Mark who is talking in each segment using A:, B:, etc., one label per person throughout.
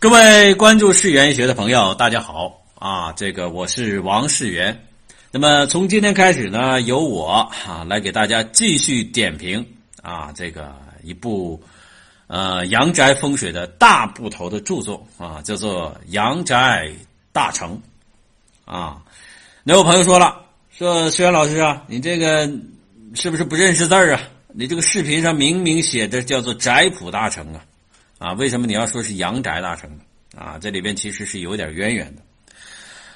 A: 各位关注世园学的朋友，大家好啊！这个我是王世元。那么从今天开始呢，由我啊来给大家继续点评啊这个一部呃阳宅风水的大部头的著作啊，叫做《阳宅大成》啊。那有朋友说了，说世元老师啊，你这个是不是不认识字啊？你这个视频上明明写着叫做“宅谱大成”啊。啊，为什么你要说是阳宅大成啊？这里边其实是有点渊源的，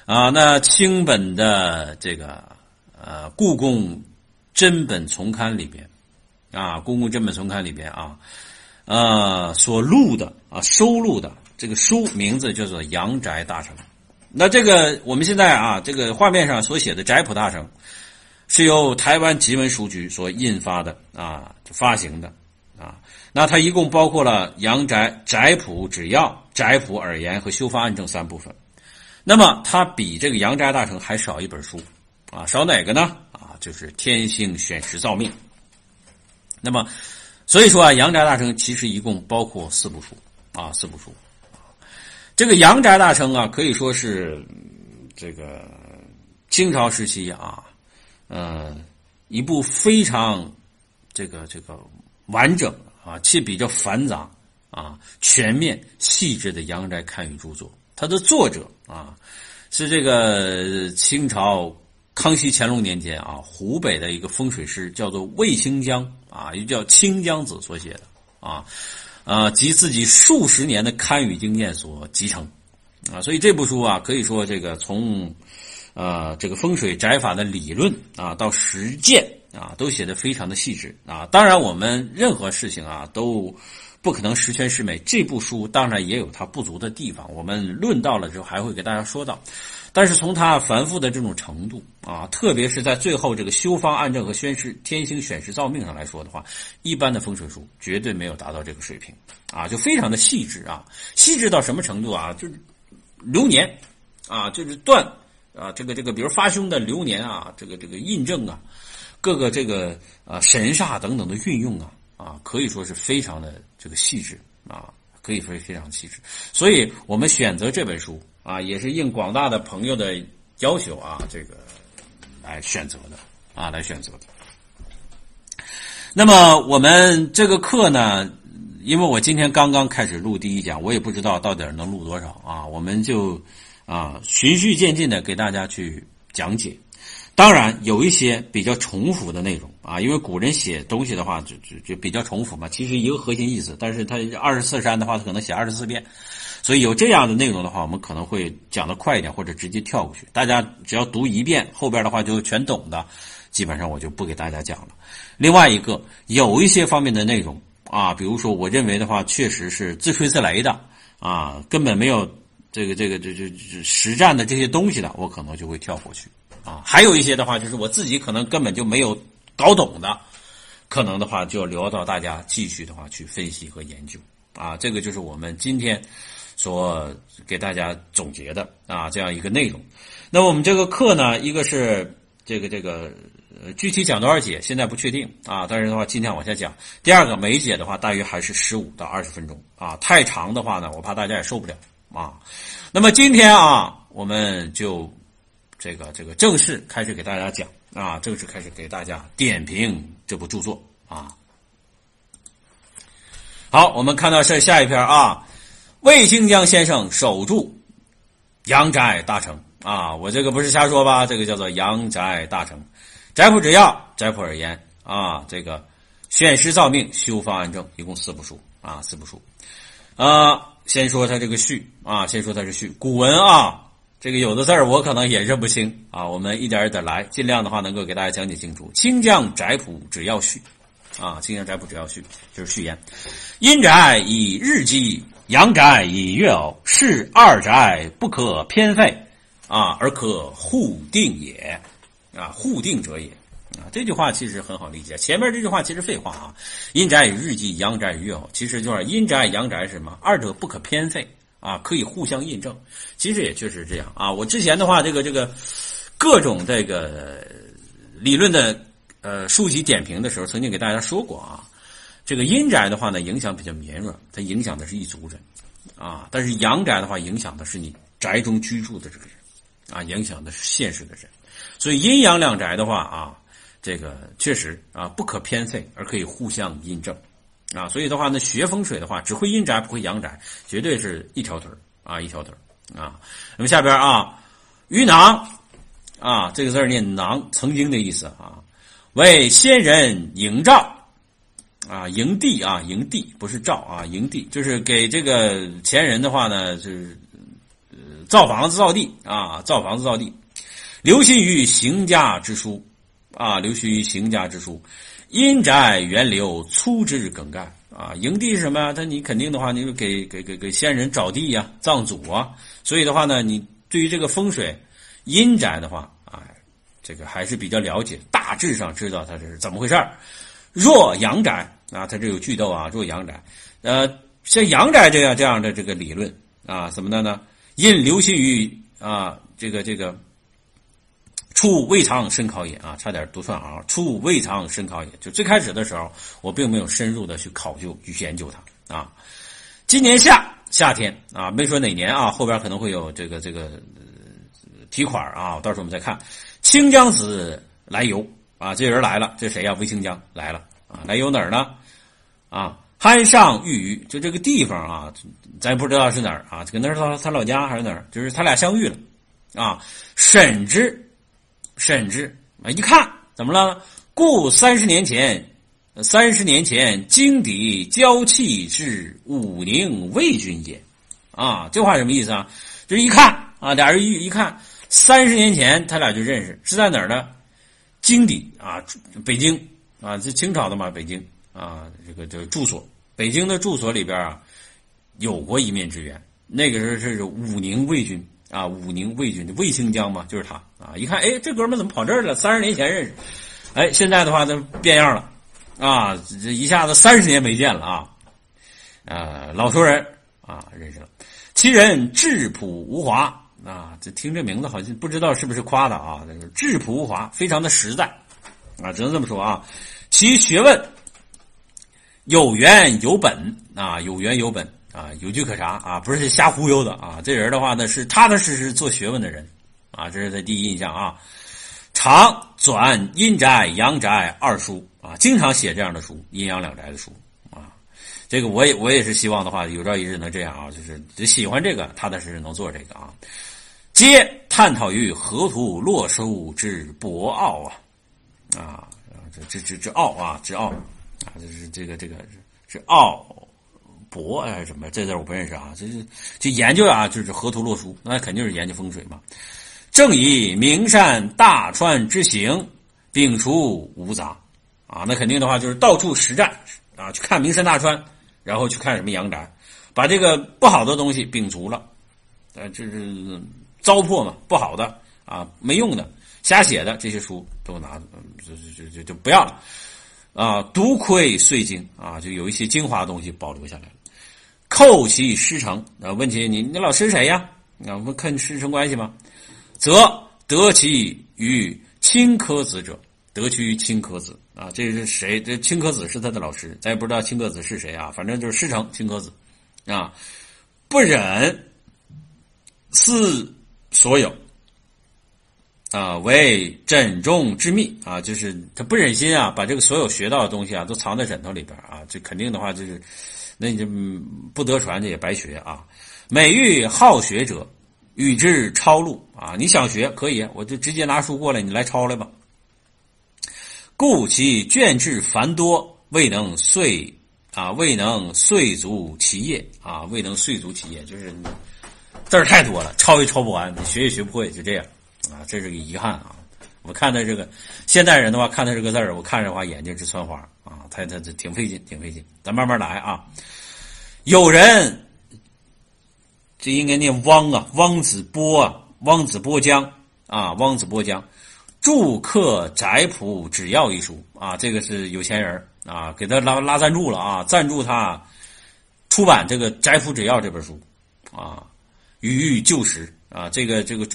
A: 啊，那清本的这个呃《故宫真本丛刊》里边，啊，《故宫真本丛刊》里边啊，呃，所录的啊收录的这个书名字叫做《阳宅大成》。那这个我们现在啊，这个画面上所写的《宅谱大成》，是由台湾集文书局所印发的啊，发行的。啊，那它一共包括了阳宅宅谱指要、宅谱耳言和修方案证三部分。那么它比这个阳宅大成还少一本书，啊，少哪个呢？啊，就是天星选时造命。那么，所以说啊，阳宅大成其实一共包括四部书，啊，四部书。这个阳宅大成啊，可以说是这个清朝时期啊，呃，一部非常这个这个。完整啊，且比较繁杂啊，全面细致的阳宅堪舆著作。它的作者啊，是这个清朝康熙、乾隆年间啊，湖北的一个风水师，叫做魏清江啊，又叫清江子所写的啊，啊，集自己数十年的堪舆经验所集成啊，所以这部书啊，可以说这个从呃这个风水宅法的理论啊到实践。啊，都写的非常的细致啊！当然，我们任何事情啊都不可能十全十美。这部书当然也有它不足的地方，我们论到了之后还会给大家说到。但是从它繁复的这种程度啊，特别是在最后这个修方案证和宣誓天星选时造命上来说的话，一般的风水书绝对没有达到这个水平啊，就非常的细致啊，细致到什么程度啊？就是流年啊，就是断啊，这个这个，比如发凶的流年啊，这个这个印证啊。各个这个啊神煞等等的运用啊啊，可以说是非常的这个细致啊，可以说非常细致。所以我们选择这本书啊，也是应广大的朋友的要求啊，这个来选择的啊，来选择的。那么我们这个课呢，因为我今天刚刚开始录第一讲，我也不知道到底能录多少啊，我们就啊循序渐进的给大家去讲解。当然有一些比较重复的内容啊，因为古人写东西的话就就就比较重复嘛。其实一个核心意思，但是他二十四山的话，他可能写二十四遍，所以有这样的内容的话，我们可能会讲的快一点，或者直接跳过去。大家只要读一遍，后边的话就全懂的，基本上我就不给大家讲了。另外一个有一些方面的内容啊，比如说我认为的话，确实是自吹自擂的啊，根本没有这个这个这这这实战的这些东西的，我可能就会跳过去。啊，还有一些的话，就是我自己可能根本就没有搞懂的，可能的话就留到大家继续的话去分析和研究啊。这个就是我们今天所给大家总结的啊这样一个内容。那我们这个课呢，一个是这个这个具体讲多少节，现在不确定啊，但是的话尽量往下讲。第二个，每节的话大约还是十五到二十分钟啊，太长的话呢，我怕大家也受不了啊。那么今天啊，我们就。这个这个正式开始给大家讲啊，正式开始给大家点评这部著作啊。好，我们看到是下一篇啊，魏清江先生守住阳宅大成啊，我这个不是瞎说吧？这个叫做阳宅大成，宅谱只要、宅谱而言啊，这个选时造命、修方案正，一共四部书啊，四部书啊。先说他这个序啊，先说他是序，古文啊。这个有的字儿我可能也认不清啊，我们一点一点来，尽量的话能够给大家讲解清楚。清江宅谱只要序，啊，清江宅谱只要序就是序言。阴宅以日积，阳宅以月偶，是二宅不可偏废啊，而可互定也啊，互定者也啊。这句话其实很好理解，前面这句话其实废话啊。阴宅与日记，阳宅与月偶，其实就是阴宅、阳宅是什么？二者不可偏废。啊，可以互相印证，其实也确实是这样啊。我之前的话，这个这个各种这个理论的呃书籍点评的时候，曾经给大家说过啊，这个阴宅的话呢，影响比较绵软，它影响的是一族人，啊，但是阳宅的话，影响的是你宅中居住的这个人，啊，影响的是现实的人，所以阴阳两宅的话啊，这个确实啊不可偏废，而可以互相印证，啊，所以的话呢，学风水的话，只会阴宅不会阳宅，绝对是一条腿啊，一条腿啊。那么下边啊，鱼囊啊，这个字念囊，曾经的意思啊，为先人营造。啊，营地啊，营地不是造啊，营地就是给这个前人的话呢，就是造房子造地啊，造房子造地，留心于行家之书啊，留心于行家之书，阴宅源流粗枝梗概啊，营地是什么呀？他你肯定的话，你就给给给给先人找地呀，葬祖啊，所以的话呢，你对于这个风水阴宅的话啊，这个还是比较了解，大致上知道它是怎么回事若阳宅。啊，它这有巨斗啊，做阳宅，呃，像阳宅这样这样的这个理论啊，怎么的呢？因流心于啊，这个这个，处未尝深考也啊，差点读串啊，处未尝深考也。就最开始的时候，我并没有深入的去考究去研究它啊。今年夏夏天啊，没说哪年啊，后边可能会有这个这个提款啊，到时候我们再看。清江子来游啊，这人来了，这谁呀？魏清江来了。啊，来游哪儿呢？啊，酣上遇鱼，就这个地方啊，咱不知道是哪儿啊，可能是他他老家还是哪儿，就是他俩相遇了，啊，审之，甚至啊，一看怎么了？故三十年前，三十年前荆敌交气至武宁魏军也，啊，这话什么意思啊？就一看啊，俩人一一看，三十年前他俩就认识，是在哪儿呢？荆敌啊，北京。啊，这清朝的嘛，北京啊，这个这个住所，北京的住所里边啊，有过一面之缘。那个时候是武宁魏军啊，武宁魏军的魏清江嘛，就是他啊。一看，哎，这哥们怎么跑这儿了？三十年前认识，哎，现在的话都变样了啊，这一下子三十年没见了啊，呃，老熟人啊，认识了。其人质朴无华啊，这听这名字好像不知道是不是夸的啊？这个质朴无华，非常的实在啊，只能这么说啊。其学问有源有本啊，有源有本啊，有据可查啊，不是瞎忽悠的啊。这人的话呢，是踏踏实实做学问的人啊，这是他第一印象啊。常转阴宅阳宅二书啊，经常写这样的书，阴阳两宅的书啊。这个我也我也是希望的话，有朝一日能这样啊，就是就喜欢这个，踏踏实实能做这个啊。皆探讨于河图洛书之博奥啊啊。这这这这奥啊，之奥啊，这是这个这个是奥博还是什么？这字我不认识啊。这是就研究啊，就是河图洛书，那肯定是研究风水嘛。正以名山大川之行，摒除无杂啊，那肯定的话就是到处实战啊，去看名山大川，然后去看什么阳宅，把这个不好的东西摒除了，呃，就是糟粕嘛，不好的啊，没用的。瞎写的这些书都拿，就就就就就不要了，啊，独窥碎经啊，就有一些精华的东西保留下来了。叩其师承啊，问起你，你老师谁呀？啊，我们看师承关系吗？则得其于青柯子者，得其于青柯子啊，这是谁？这青柯子是他的老师，咱也不知道青柯子是谁啊，反正就是师承青柯子啊，不忍四所有。啊，为枕中之秘啊，就是他不忍心啊，把这个所有学到的东西啊，都藏在枕头里边啊。这肯定的话，就是那你就不得传，这也白学啊。每遇好学者，与之抄录啊。你想学可以，我就直接拿书过来，你来抄来吧。故其卷帙繁多，未能遂啊，未能遂足其业啊，未能遂足其业，就是字儿太多了，抄也抄不完，学也学不会，就这样。啊，这是个遗憾啊！我看他这个现代人的话，看他这个字儿，我看着话眼睛直窜花啊！他他这挺费劲，挺费劲。咱慢慢来啊。有人，这应该念汪啊，汪子波啊，汪子波江啊，汪子波江，祝克宅谱只要一书啊，这个是有钱人啊，给他拉拉赞助了啊，赞助他出版这个宅谱只要这本书啊，与旧时啊，这个这个。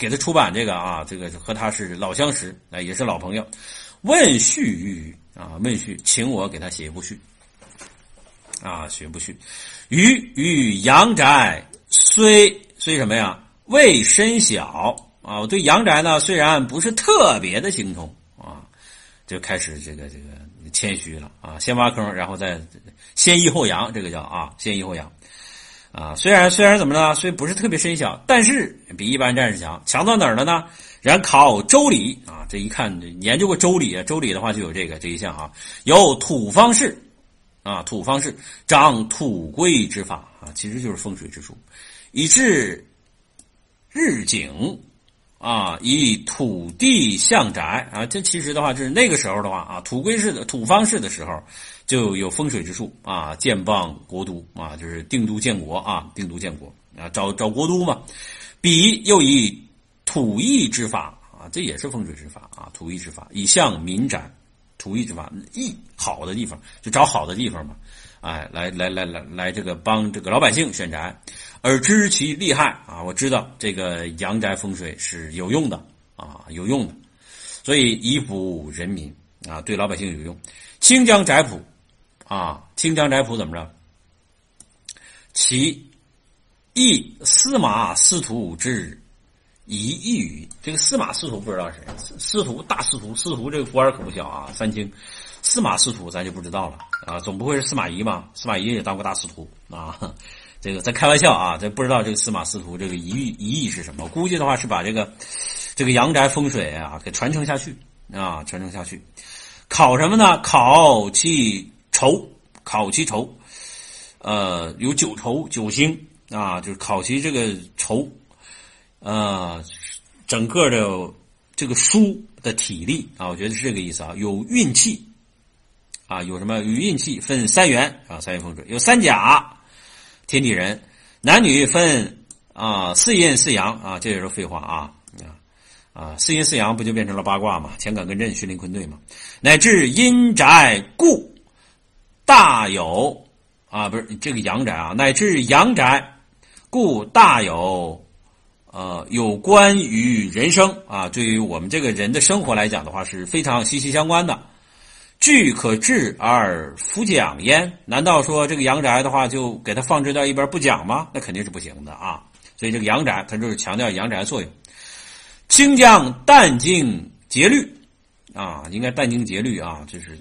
A: 给他出版这个啊，这个和他是老相识，啊，也是老朋友。问序于啊，问序，请我给他写一部序啊，学不去。余与阳宅虽虽什么呀？未深小啊，我对阳宅呢虽然不是特别的精通啊，就开始这个这个谦虚了啊，先挖坑，然后再先抑后扬，这个叫啊，先抑后扬啊。虽然虽然怎么着？虽不是特别深小，但是比一般战士强，强到哪儿了呢？然考周礼啊，这一看研究过周礼啊，周礼的话就有这个这一项啊，有土方式啊，土方式长土贵之法啊，其实就是风水之术，以致。日景，啊，以土地向宅啊，这其实的话，就是那个时候的话啊，土归式的土方式的时候，就有风水之术啊，建邦国都啊，就是定都建国啊，定都建国啊，找找国都嘛。彼又以土义之法啊，这也是风水之法啊，土义之法以向民宅，土义之法义好的地方就找好的地方嘛。哎，来来来来来，这个帮这个老百姓选宅，而知其利害啊！我知道这个阳宅风水是有用的啊，有用的，所以以补人民啊，对老百姓有用。清江宅谱啊，清江宅谱怎么着？其一司马司徒之一义语，这个司马司徒不知道谁？司徒大司徒，司徒这个官可不小啊，三清。司马司徒咱就不知道了啊，总不会是司马懿吧？司马懿也当过大司徒啊，这个在开玩笑啊，这不知道这个司马司徒这个遗遗意是什么？估计的话是把这个这个阳宅风水啊给传承下去啊，传承下去。考什么呢？考其筹，考其筹，呃，有九筹九星啊，就是考其这个筹，呃，整个的这个书的体力啊，我觉得是这个意思啊，有运气。啊，有什么？与运气分三元啊，三元风水有三甲，天地人，男女分啊四阴四阳啊，这也是废话啊啊啊，四阴四阳不就变成了八卦吗？乾坎艮震巽离坤兑吗？乃至阴宅故大有啊，不是这个阳宅啊，乃至阳宅故大有呃有关于人生啊，对于我们这个人的生活来讲的话，是非常息息相关的。具可治而弗讲焉？难道说这个阳宅的话就给它放置到一边不讲吗？那肯定是不行的啊！所以这个阳宅它就是强调阳宅作用。清江淡精节律啊，应该淡精节律啊，就是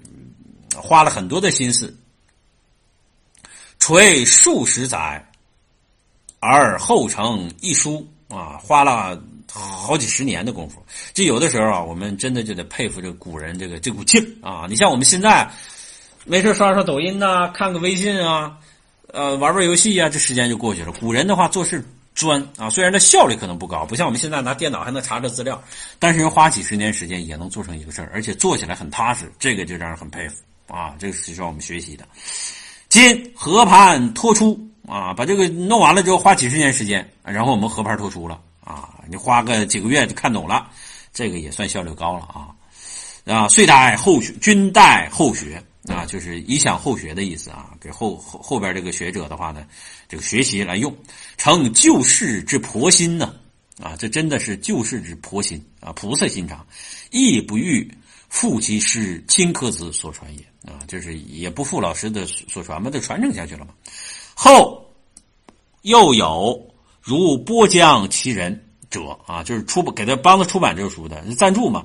A: 花了很多的心思，垂数十载而后成一书啊，花了。好几十年的功夫，这有的时候啊，我们真的就得佩服这古人这个这股劲啊！你像我们现在没事刷刷抖音呐，看个微信啊，呃，玩玩游戏啊，这时间就过去了。古人的话做事专啊，虽然这效率可能不高，不像我们现在拿电脑还能查着资料，但是人花几十年时间也能做成一个事儿，而且做起来很踏实，这个就让人很佩服啊！这个是需要我们学习的。今和盘托出啊，把这个弄完了之后，花几十年时间，然后我们和盘托出了。啊，你花个几个月就看懂了，这个也算效率高了啊！啊，遂代后学，君代后学啊，就是以享后学的意思啊，给后后后边这个学者的话呢，这个学习来用，成救世之婆心呢啊，这真的是救世之婆心啊，菩萨心肠，亦不欲负其师亲科子所传也啊，就是也不负老师的所传嘛，就传承下去了嘛。后又有。如波江其人者啊，就是出给他帮他出版这个书的赞助嘛，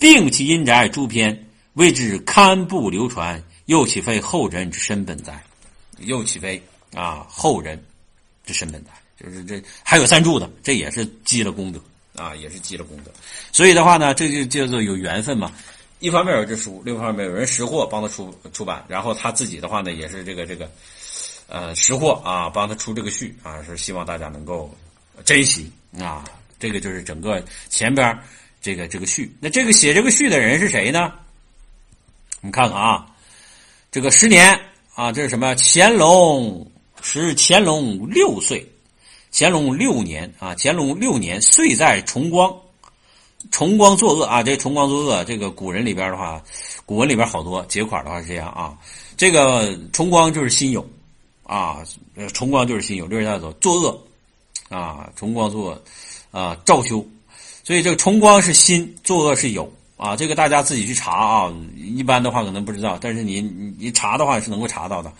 A: 定其阴宅诸篇谓之堪不流传，又岂非后人之身本哉？又岂非啊后人之身本哉？就是这还有赞助的，这也是积了功德啊，也是积了功德。所以的话呢，这就叫做有缘分嘛。一方面有这书，另一方面有人识货帮他出出版，然后他自己的话呢，也是这个这个。呃，识货啊，帮他出这个序啊，是希望大家能够珍惜啊。这个就是整个前边这个这个序。那这个写这个序的人是谁呢？我们看看啊，这个十年啊，这是什么？乾隆是乾隆六岁，乾隆六年啊，乾隆六年岁在崇光，崇光作恶啊。这崇光作恶，这个古人里边的话，古文里边好多结款的话是这样啊。这个崇光就是辛酉。啊，崇光就是辛酉，六月大走作恶，啊，崇光作，啊，赵修，所以这个崇光是辛，作恶是酉，啊，这个大家自己去查啊，一般的话可能不知道，但是你你查的话是能够查到的。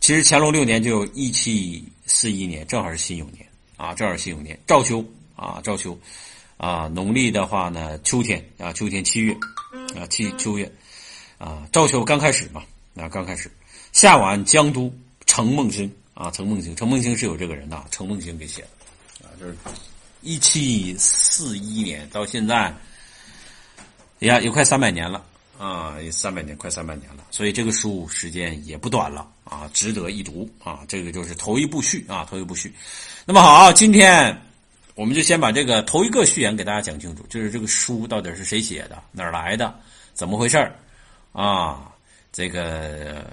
A: 其实乾隆六年就一七四一年，正好是辛酉年啊，正好是辛酉年，赵秋啊，赵秋啊，农历的话呢，秋天啊，秋天七月啊，七秋月啊，赵秋刚开始嘛，啊，刚开始，下宛江都程梦星啊，程梦星，程梦星是有这个人的，程梦星给写的啊，就是一七四一年到现在，呀，有快三百年了。啊，三百年，快三百年了，所以这个书时间也不短了啊，值得一读啊。这个就是头一部序啊，头一部序。那么好，今天我们就先把这个头一个序言给大家讲清楚，就是这个书到底是谁写的，哪儿来的，怎么回事儿啊？这个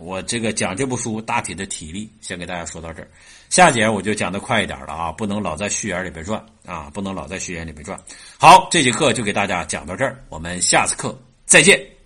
A: 我这个讲这部书大体的体例，先给大家说到这儿。下节我就讲的快一点了啊，不能老在序言里边转啊，不能老在序言里边转。好，这节课就给大家讲到这儿，我们下次课。再见。